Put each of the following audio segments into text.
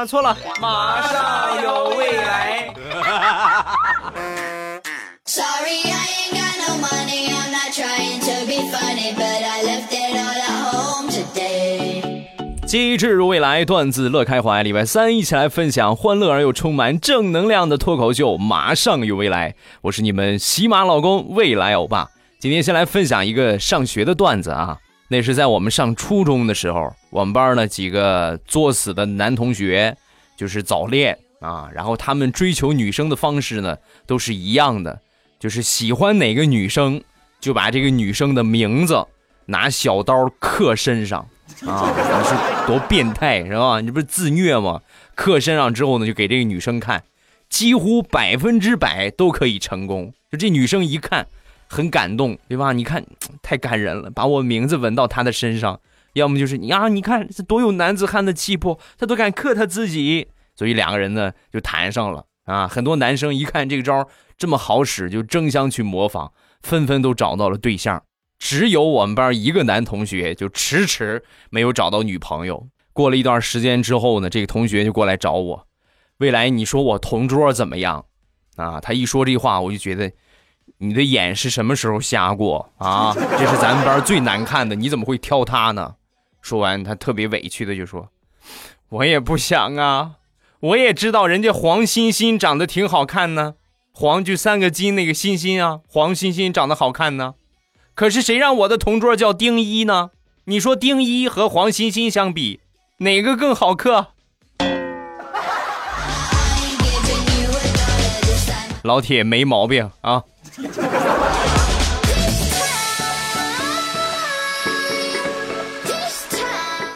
啊，错了，马上有未来。Sorry, I ain't got no money. I'm not trying to be funny, but I left it all at home today. 机智如未来，段子乐开怀。礼拜三一起来分享欢乐而又充满正能量的脱口秀，马上有未来。我是你们喜马老公未来欧巴。今天先来分享一个上学的段子啊。那是在我们上初中的时候，我们班呢几个作死的男同学，就是早恋啊。然后他们追求女生的方式呢，都是一样的，就是喜欢哪个女生，就把这个女生的名字拿小刀刻身上啊。你说多变态是吧？你不是自虐吗？刻身上之后呢，就给这个女生看，几乎百分之百都可以成功。就这女生一看。很感动，对吧？你看，太感人了，把我名字纹到他的身上，要么就是你啊，你看这多有男子汉的气魄，他都敢克他自己，所以两个人呢就谈上了啊。很多男生一看这个招这么好使，就争相去模仿，纷纷都找到了对象。只有我们班一个男同学就迟迟没有找到女朋友。过了一段时间之后呢，这个同学就过来找我，未来你说我同桌怎么样？啊，他一说这话，我就觉得。你的眼是什么时候瞎过啊？这是咱们班最难看的，你怎么会挑他呢？说完，他特别委屈的就说：“我也不想啊，我也知道人家黄欣欣长得挺好看呢，黄就三个金那个欣欣啊，黄欣欣长得好看呢。可是谁让我的同桌叫丁一呢？你说丁一和黄欣欣相比，哪个更好磕？”老铁没毛病啊。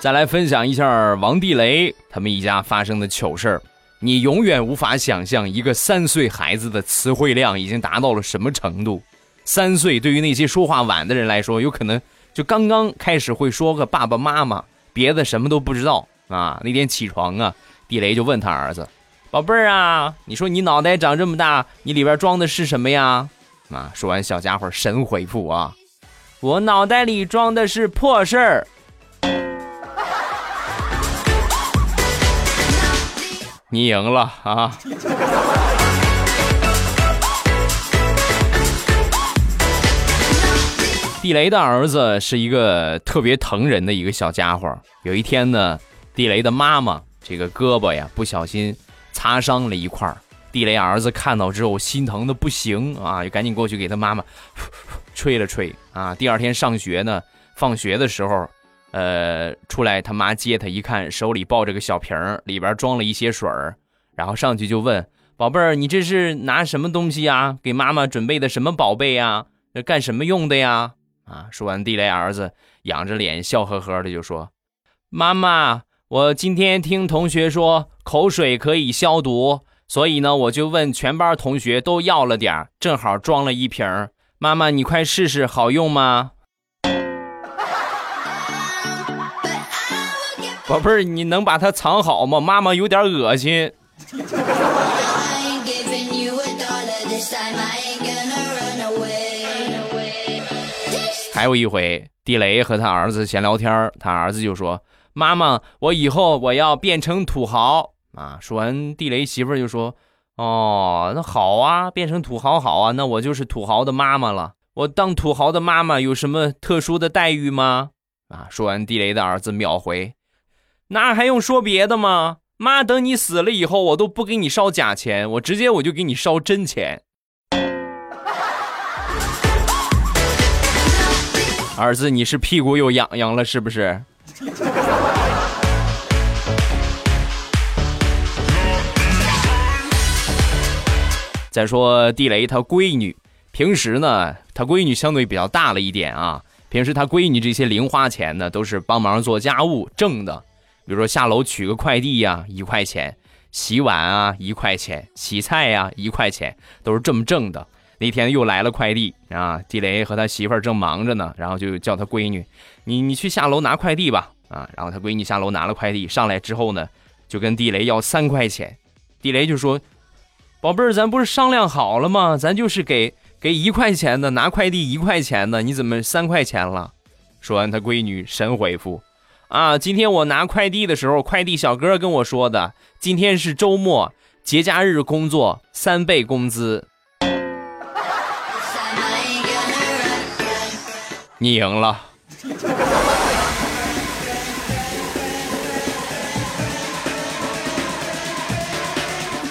再来分享一下王地雷他们一家发生的糗事儿。你永远无法想象一个三岁孩子的词汇量已经达到了什么程度。三岁对于那些说话晚的人来说，有可能就刚刚开始会说个爸爸妈妈，别的什么都不知道啊。那天起床啊，地雷就问他儿子：“宝贝儿啊，你说你脑袋长这么大，你里边装的是什么呀？”啊！说完，小家伙神回复啊：“我脑袋里装的是破事儿。”你赢了啊！地雷的儿子是一个特别疼人的一个小家伙。有一天呢，地雷的妈妈这个胳膊呀不小心擦伤了一块儿。地雷儿子看到之后心疼的不行啊，就赶紧过去给他妈妈 吹了吹啊。第二天上学呢，放学的时候。呃，出来他妈接他，一看手里抱着个小瓶儿，里边装了一些水儿，然后上去就问宝贝儿，你这是拿什么东西呀？给妈妈准备的什么宝贝呀？这干什么用的呀？啊！说完，地雷儿子仰着脸笑呵呵的就说：“妈妈，我今天听同学说口水可以消毒，所以呢，我就问全班同学都要了点儿正好装了一瓶儿。妈妈，你快试试，好用吗？”宝贝儿，你能把它藏好吗？妈妈有点恶心。还有一回，地雷和他儿子闲聊天，他儿子就说：“妈妈，我以后我要变成土豪啊！”说完，地雷媳妇儿就说：“哦，那好啊，变成土豪好啊，那我就是土豪的妈妈了。我当土豪的妈妈有什么特殊的待遇吗？”啊！说完，地雷的儿子秒回。那还用说别的吗？妈，等你死了以后，我都不给你烧假钱，我直接我就给你烧真钱。儿子，你是屁股又痒痒了是不是？再说地雷他闺女，平时呢，他闺女相对比较大了一点啊，平时他闺女这些零花钱呢，都是帮忙做家务挣的。比如说下楼取个快递呀，一块钱；洗碗啊，一块钱；洗菜呀，一块钱，都是这么挣的。那天又来了快递啊，地雷和他媳妇儿正忙着呢，然后就叫他闺女：“你你去下楼拿快递吧。”啊，然后他闺女下楼拿了快递，上来之后呢，就跟地雷要三块钱。地雷就说：“宝贝儿，咱不是商量好了吗？咱就是给给一块钱的，拿快递一块钱的，你怎么三块钱了？”说完，他闺女神回复。啊，今天我拿快递的时候，快递小哥跟我说的，今天是周末，节假日工作三倍工资。你赢了。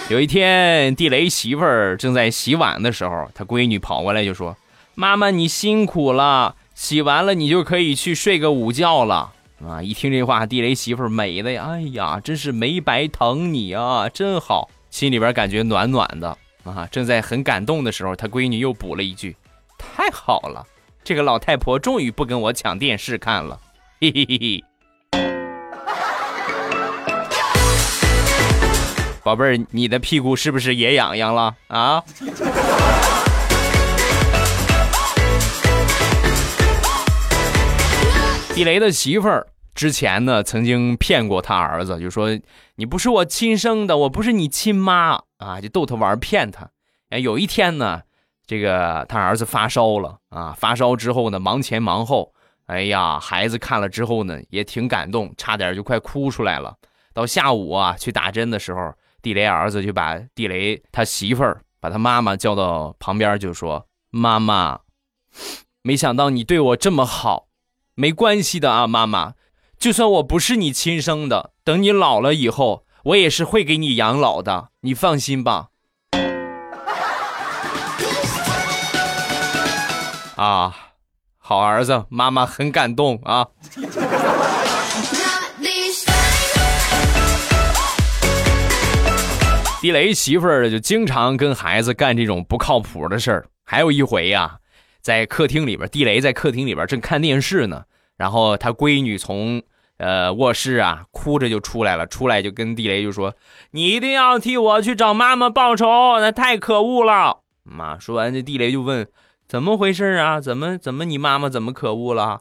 有一天，地雷媳妇儿正在洗碗的时候，他闺女跑过来就说：“妈妈，你辛苦了，洗完了你就可以去睡个午觉了。”啊！一听这话，地雷媳妇儿美的呀，哎呀，真是没白疼你啊，真好，心里边感觉暖暖的啊。正在很感动的时候，他闺女又补了一句：“太好了，这个老太婆终于不跟我抢电视看了。”嘿嘿嘿嘿。宝贝儿，你的屁股是不是也痒痒了啊？地雷的媳妇儿之前呢，曾经骗过他儿子，就说你不是我亲生的，我不是你亲妈啊，就逗他玩，骗他。哎，有一天呢，这个他儿子发烧了啊，发烧之后呢，忙前忙后，哎呀，孩子看了之后呢，也挺感动，差点就快哭出来了。到下午啊，去打针的时候。地雷儿子就把地雷他媳妇儿把他妈妈叫到旁边，就说：“妈妈，没想到你对我这么好，没关系的啊，妈妈，就算我不是你亲生的，等你老了以后，我也是会给你养老的，你放心吧。”啊，好儿子，妈妈很感动啊。地雷媳妇儿就经常跟孩子干这种不靠谱的事儿。还有一回呀，在客厅里边，地雷在客厅里边正看电视呢，然后他闺女从呃卧室啊哭着就出来了，出来就跟地雷就说：“你一定要替我去找妈妈报仇，那太可恶了。”妈说完，这地雷就问：“怎么回事啊？怎么怎么你妈妈怎么可恶了？”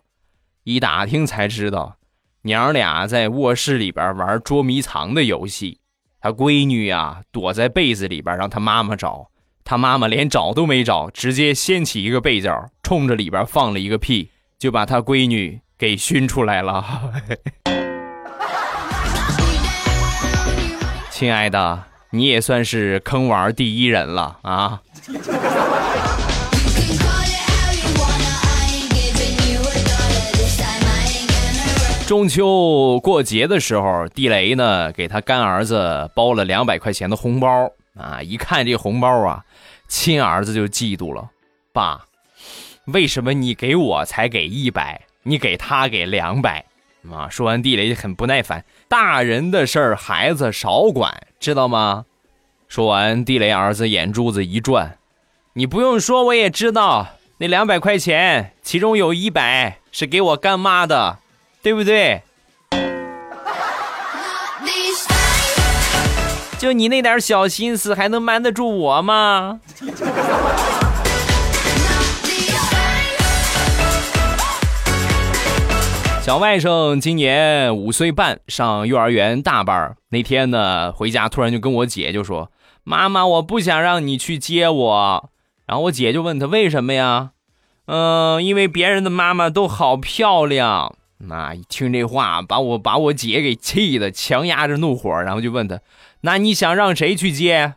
一打听才知道，娘俩在卧室里边玩捉迷藏的游戏。他闺女呀，躲在被子里边，让他妈妈找。他妈妈连找都没找，直接掀起一个被角，冲着里边放了一个屁，就把他闺女给熏出来了。亲爱的，你也算是坑娃第一人了啊！中秋过节的时候，地雷呢给他干儿子包了两百块钱的红包。啊！一看这红包啊，亲儿子就嫉妒了。爸，为什么你给我才给一百，你给他给两百？啊！说完，地雷就很不耐烦：“大人的事儿，孩子少管，知道吗？”说完，地雷儿子眼珠子一转：“你不用说，我也知道，那两百。块钱，其中有一百。是给我干妈的。”对不对？就你那点小心思，还能瞒得住我吗？小外甥今年五岁半，上幼儿园大班。那天呢，回家突然就跟我姐就说：“妈妈，我不想让你去接我。”然后我姐就问他为什么呀？嗯，因为别人的妈妈都好漂亮。那一听这话，把我把我姐给气的，强压着怒火，然后就问他：“那你想让谁去接？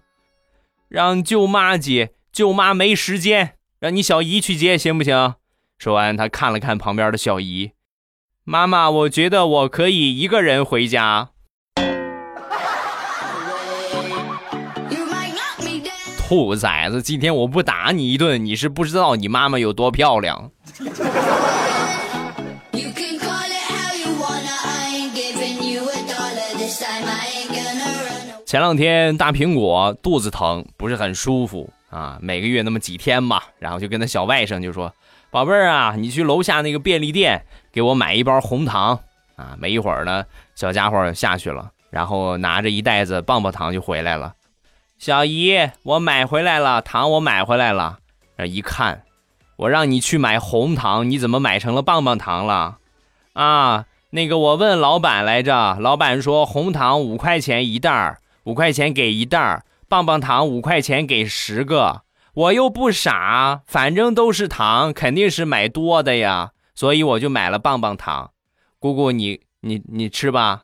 让舅妈接？舅妈没时间，让你小姨去接行不行？”说完，他看了看旁边的小姨：“妈妈，我觉得我可以一个人回家。”兔崽子，今天我不打你一顿，你是不知道你妈妈有多漂亮。前两天大苹果肚子疼，不是很舒服啊，每个月那么几天吧，然后就跟他小外甥就说：“宝贝儿啊，你去楼下那个便利店给我买一包红糖啊。”没一会儿呢，小家伙下去了，然后拿着一袋子棒棒糖就回来了。小姨，我买回来了糖，我买回来了。一看，我让你去买红糖，你怎么买成了棒棒糖了？啊，那个我问老板来着，老板说红糖五块钱一袋儿。五块钱给一袋儿棒棒糖，五块钱给十个，我又不傻，反正都是糖，肯定是买多的呀，所以我就买了棒棒糖。姑姑，你你你吃吧。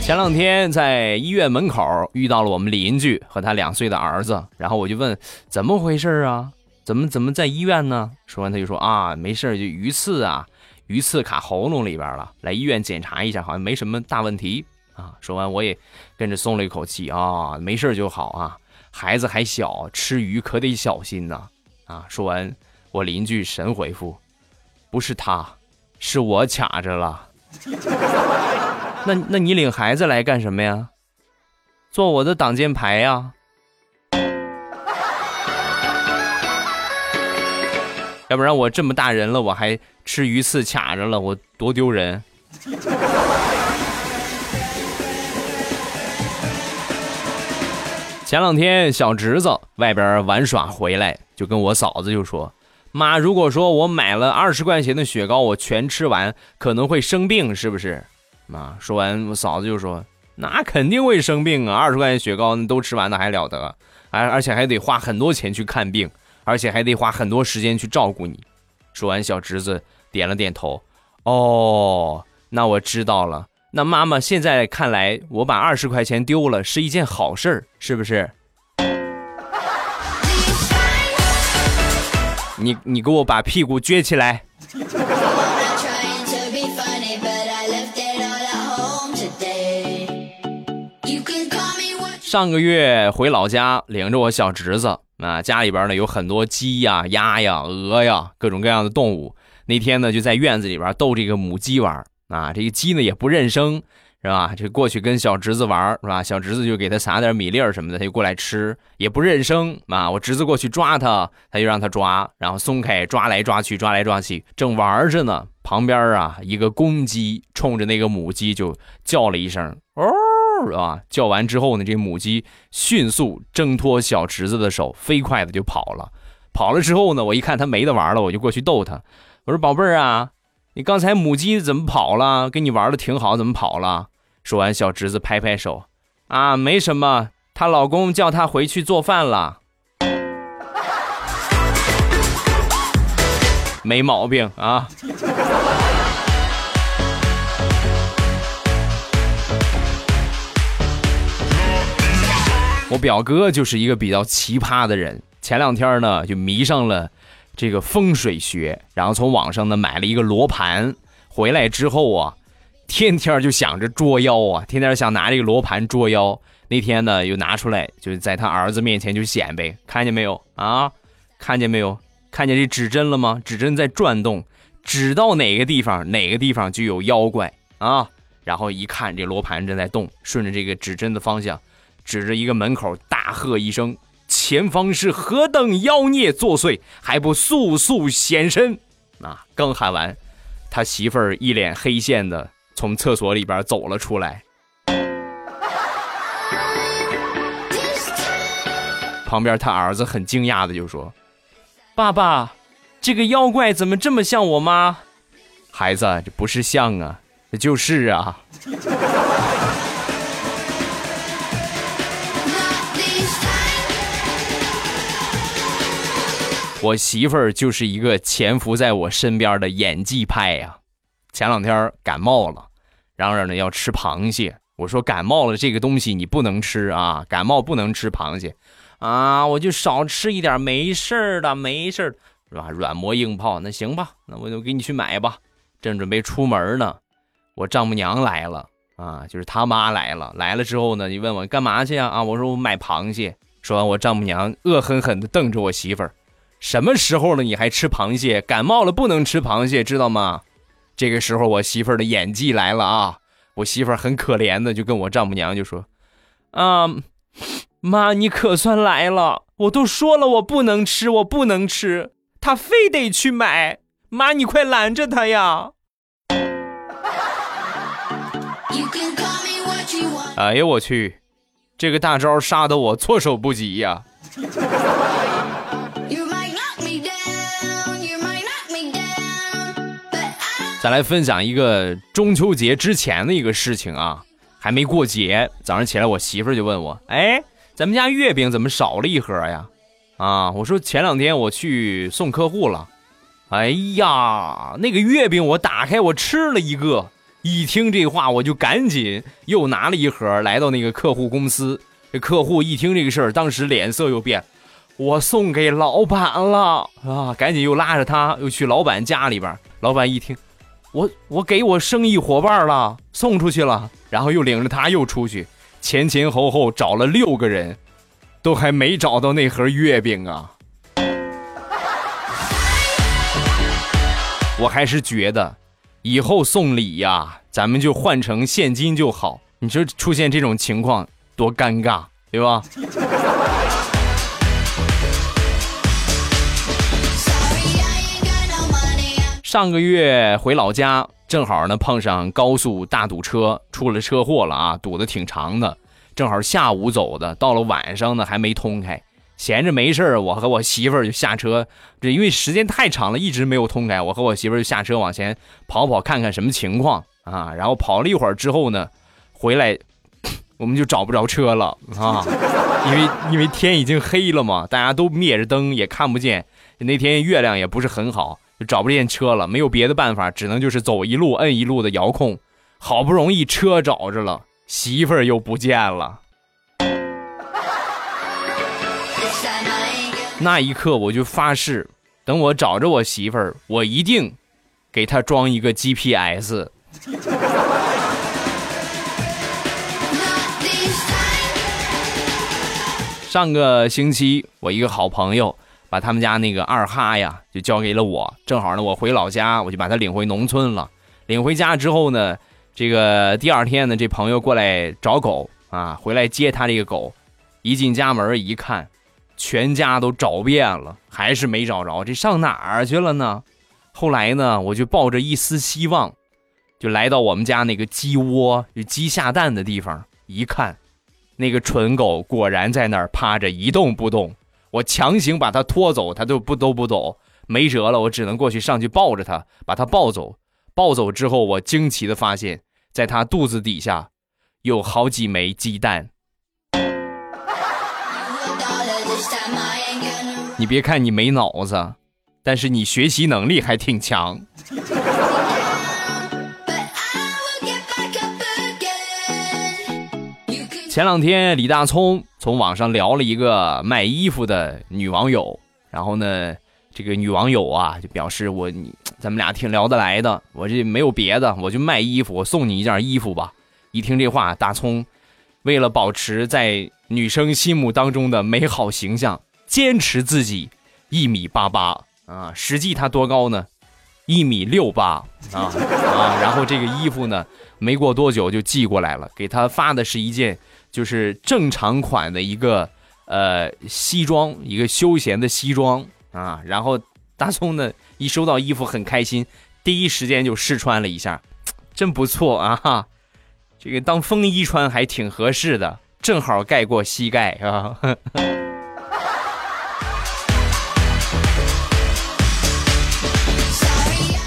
前两天在医院门口遇到了我们邻居和他两岁的儿子，然后我就问怎么回事啊？怎么怎么在医院呢？说完他就说啊，没事就鱼刺啊，鱼刺卡喉咙里边了，来医院检查一下，好像没什么大问题啊。说完我也跟着松了一口气啊，没事就好啊。孩子还小，吃鱼可得小心呐啊。说完我邻居神回复，不是他，是我卡着了。那那你领孩子来干什么呀？做我的挡箭牌呀？要不然我这么大人了，我还吃鱼刺卡着了，我多丢人。前两天小侄子外边玩耍回来，就跟我嫂子就说：“妈，如果说我买了二十块钱的雪糕，我全吃完，可能会生病，是不是？”妈！说完，我嫂子就说：“那肯定会生病啊！二十块钱雪糕都吃完，那还了得？而而且还得花很多钱去看病，而且还得花很多时间去照顾你。”说完，小侄子点了点头：“哦，那我知道了。那妈妈现在看来，我把二十块钱丢了是一件好事儿，是不是？”你你给我把屁股撅起来。上个月回老家，领着我小侄子啊，家里边呢有很多鸡呀、鸭呀、鹅呀，各种各样的动物。那天呢就在院子里边逗这个母鸡玩啊，这个鸡呢也不认生，是吧？就过去跟小侄子玩，是吧？小侄子就给他撒点米粒儿什么的，他就过来吃，也不认生啊。我侄子过去抓他，他就让他抓，然后松开，抓来抓去，抓来抓去，正玩着呢。旁边啊，一个公鸡冲着那个母鸡就叫了一声，哦。啊！叫完之后呢，这母鸡迅速挣脱小侄子的手，飞快的就跑了。跑了之后呢，我一看它没得玩了，我就过去逗它。我说：“宝贝儿啊，你刚才母鸡怎么跑了？跟你玩的挺好，怎么跑了？”说完，小侄子拍拍手：“啊，没什么，她老公叫她回去做饭了，没毛病啊。”我表哥就是一个比较奇葩的人，前两天呢就迷上了这个风水学，然后从网上呢买了一个罗盘，回来之后啊，天天就想着捉妖啊，天天想拿这个罗盘捉妖。那天呢又拿出来，就是在他儿子面前就显摆，看见没有啊？看见没有？看见这指针了吗？指针在转动，指到哪个地方，哪个地方就有妖怪啊。然后一看这罗盘正在动，顺着这个指针的方向。指着一个门口大喝一声：“前方是何等妖孽作祟，还不速速显身！”啊！刚喊完，他媳妇儿一脸黑线的从厕所里边走了出来。旁边他儿子很惊讶的就说：“爸爸，这个妖怪怎么这么像我妈？”孩子，这不是像啊，这就是啊。我媳妇儿就是一个潜伏在我身边的演技派呀。前两天感冒了，嚷嚷着要吃螃蟹。我说感冒了这个东西你不能吃啊，感冒不能吃螃蟹啊，我就少吃一点，没事儿的，没事儿，是吧？软磨硬泡，那行吧，那我就给你去买吧。正准备出门呢，我丈母娘来了啊，就是他妈来了。来了之后呢，你问我干嘛去呀？啊，我说我买螃蟹。说完，我丈母娘恶狠狠地瞪着我媳妇儿。什么时候了你还吃螃蟹？感冒了不能吃螃蟹，知道吗？这个时候我媳妇儿的演技来了啊！我媳妇儿很可怜的就跟我丈母娘就说：“啊，妈，你可算来了！我都说了我不能吃，我不能吃，她非得去买。妈，你快拦着她呀！”哎呀，我去，这个大招杀的我措手不及呀！再来分享一个中秋节之前的一个事情啊，还没过节，早上起来我媳妇就问我，哎，咱们家月饼怎么少了一盒呀？啊，我说前两天我去送客户了，哎呀，那个月饼我打开我吃了一个，一听这话我就赶紧又拿了一盒来到那个客户公司。这客户一听这个事儿，当时脸色又变，我送给老板了啊，赶紧又拉着他又去老板家里边。老板一听，我我给我生意伙伴了，送出去了，然后又领着他又出去，前前后后找了六个人。都还没找到那盒月饼啊！我还是觉得，以后送礼呀，咱们就换成现金就好。你说出现这种情况多尴尬，对吧？上个月回老家，正好呢碰上高速大堵车，出了车祸了啊，堵得挺长的。正好下午走的，到了晚上呢还没通开，闲着没事我和我媳妇儿就下车，这因为时间太长了，一直没有通开，我和我媳妇儿就下车往前跑跑看看什么情况啊。然后跑了一会儿之后呢，回来 我们就找不着车了啊，因为因为天已经黑了嘛，大家都灭着灯也看不见，那天月亮也不是很好，就找不见车了，没有别的办法，只能就是走一路摁一路的遥控，好不容易车找着了。媳妇儿又不见了，那一刻我就发誓，等我找着我媳妇儿，我一定给她装一个 GPS。上个星期，我一个好朋友把他们家那个二哈呀，就交给了我。正好呢，我回老家，我就把他领回农村了。领回家之后呢。这个第二天呢，这朋友过来找狗啊，回来接他这个狗，一进家门一看，全家都找遍了，还是没找着，这上哪儿去了呢？后来呢，我就抱着一丝希望，就来到我们家那个鸡窝，就鸡下蛋的地方，一看，那个蠢狗果然在那儿趴着一动不动，我强行把他拖走，他都不都不走，没辙了，我只能过去上去抱着他，把他抱走。抱走之后，我惊奇的发现，在他肚子底下有好几枚鸡蛋。你别看你没脑子，但是你学习能力还挺强。前两天李大聪从网上聊了一个卖衣服的女网友，然后呢？这个女网友啊，就表示我 咱们俩挺聊得来的，我这没有别的，我就卖衣服，我送你一件衣服吧。一听这话，大葱为了保持在女生心目当中的美好形象，坚持自己一米八八啊，实际他多高呢？一米六八啊啊！然后这个衣服呢，没过多久就寄过来了，给他发的是一件就是正常款的一个呃西装，一个休闲的西装。啊，然后大葱呢一收到衣服很开心，第一时间就试穿了一下，真不错啊哈，这个当风衣穿还挺合适的，正好盖过膝盖啊。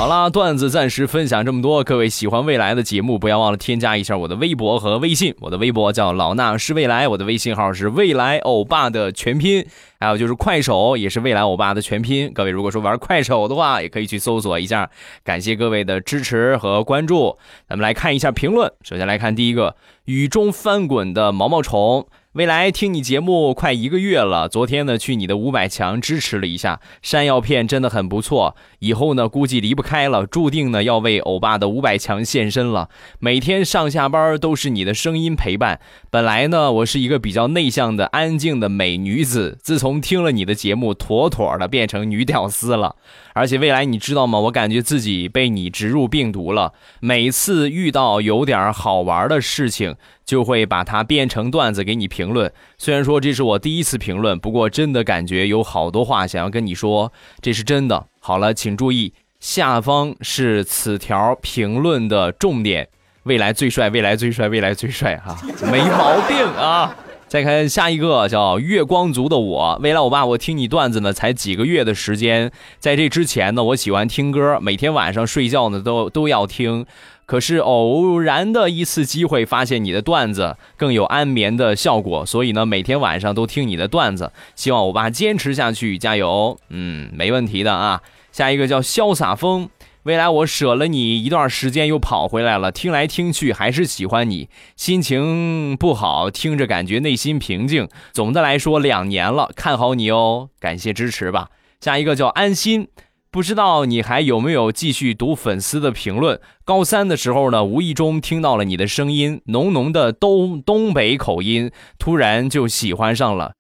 好啦，段子暂时分享这么多。各位喜欢未来的节目，不要忘了添加一下我的微博和微信。我的微博叫老衲是未来，我的微信号是未来欧巴的全拼。还有就是快手也是未来欧巴的全拼。各位如果说玩快手的话，也可以去搜索一下。感谢各位的支持和关注。咱们来看一下评论。首先来看第一个，雨中翻滚的毛毛虫。未来听你节目快一个月了，昨天呢去你的五百强支持了一下，山药片真的很不错。以后呢估计离不开了，注定呢要为欧巴的五百强献身了。每天上下班都是你的声音陪伴。本来呢我是一个比较内向的、安静的美女子，自从听了你的节目，妥妥的变成女屌丝了。而且未来你知道吗？我感觉自己被你植入病毒了。每次遇到有点好玩的事情。就会把它变成段子给你评论。虽然说这是我第一次评论，不过真的感觉有好多话想要跟你说，这是真的。好了，请注意，下方是此条评论的重点。未来最帅，未来最帅，未来最帅哈，没毛病啊。再看下一个叫月光族的我，未来我爸，我听你段子呢才几个月的时间，在这之前呢，我喜欢听歌，每天晚上睡觉呢都都要听。可是偶然的一次机会，发现你的段子更有安眠的效果，所以呢，每天晚上都听你的段子。希望欧巴坚持下去，加油！嗯，没问题的啊。下一个叫潇洒风，未来我舍了你一段时间又跑回来了，听来听去还是喜欢你，心情不好，听着感觉内心平静。总的来说，两年了，看好你哦，感谢支持吧。下一个叫安心。不知道你还有没有继续读粉丝的评论？高三的时候呢，无意中听到了你的声音，浓浓的东东北口音，突然就喜欢上了。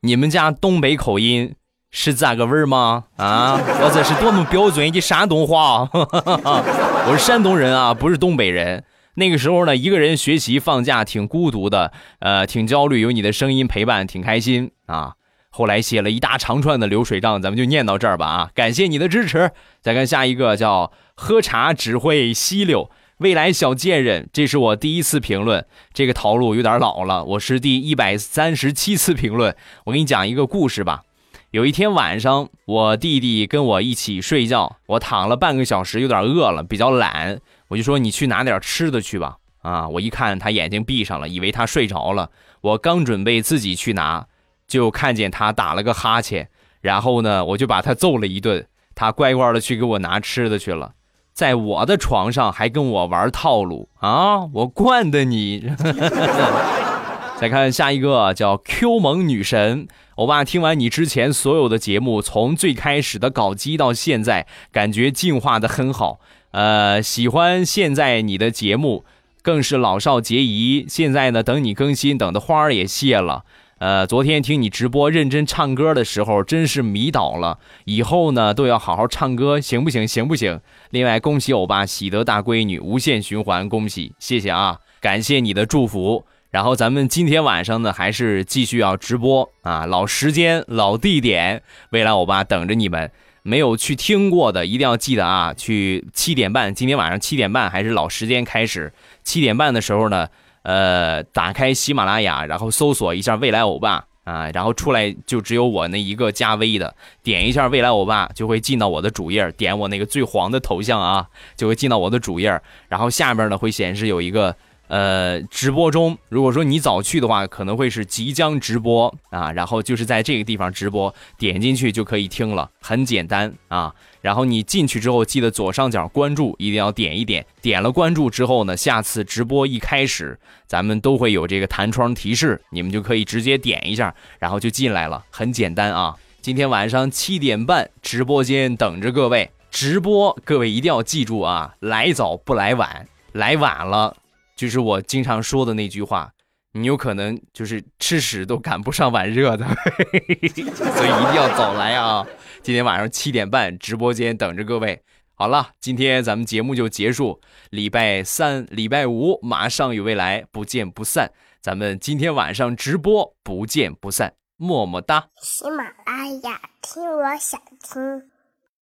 你们家东北口音是咋个味儿吗？啊，我这是多么标准的山东话！我是山东人啊，不是东北人。那个时候呢，一个人学习放假挺孤独的，呃，挺焦虑，有你的声音陪伴，挺开心啊。后来写了一大长串的流水账，咱们就念到这儿吧啊！感谢你的支持。再看下一个，叫喝茶只会吸溜，未来小贱人，这是我第一次评论，这个套路有点老了。我是第一百三十七次评论。我给你讲一个故事吧。有一天晚上，我弟弟跟我一起睡觉，我躺了半个小时，有点饿了，比较懒，我就说你去拿点吃的去吧。啊，我一看他眼睛闭上了，以为他睡着了。我刚准备自己去拿。就看见他打了个哈欠，然后呢，我就把他揍了一顿。他乖乖的去给我拿吃的去了，在我的床上还跟我玩套路啊！我惯的你。再看下一个叫 Q 萌女神，欧巴听完你之前所有的节目，从最开始的搞基到现在，感觉进化的很好。呃，喜欢现在你的节目，更是老少皆宜。现在呢，等你更新，等的花儿也谢了。呃，昨天听你直播认真唱歌的时候，真是迷倒了。以后呢，都要好好唱歌，行不行？行不行？另外，恭喜欧巴喜得大闺女，无限循环，恭喜，谢谢啊，感谢你的祝福。然后咱们今天晚上呢，还是继续要直播啊，老时间，老地点，未来欧巴等着你们。没有去听过的，一定要记得啊，去七点半，今天晚上七点半还是老时间开始。七点半的时候呢。呃，打开喜马拉雅，然后搜索一下未来欧巴啊，然后出来就只有我那一个加微的，点一下未来欧巴就会进到我的主页，点我那个最黄的头像啊，就会进到我的主页，然后下边呢会显示有一个。呃，直播中，如果说你早去的话，可能会是即将直播啊，然后就是在这个地方直播，点进去就可以听了，很简单啊。然后你进去之后，记得左上角关注，一定要点一点。点了关注之后呢，下次直播一开始，咱们都会有这个弹窗提示，你们就可以直接点一下，然后就进来了，很简单啊。今天晚上七点半，直播间等着各位直播，各位一定要记住啊，来早不来晚，来晚了。就是我经常说的那句话，你有可能就是吃屎都赶不上碗热的，所以一定要早来啊！今天晚上七点半直播间等着各位。好了，今天咱们节目就结束，礼拜三、礼拜五马上与未来不见不散。咱们今天晚上直播不见不散，么么哒！喜马拉雅听，我想听。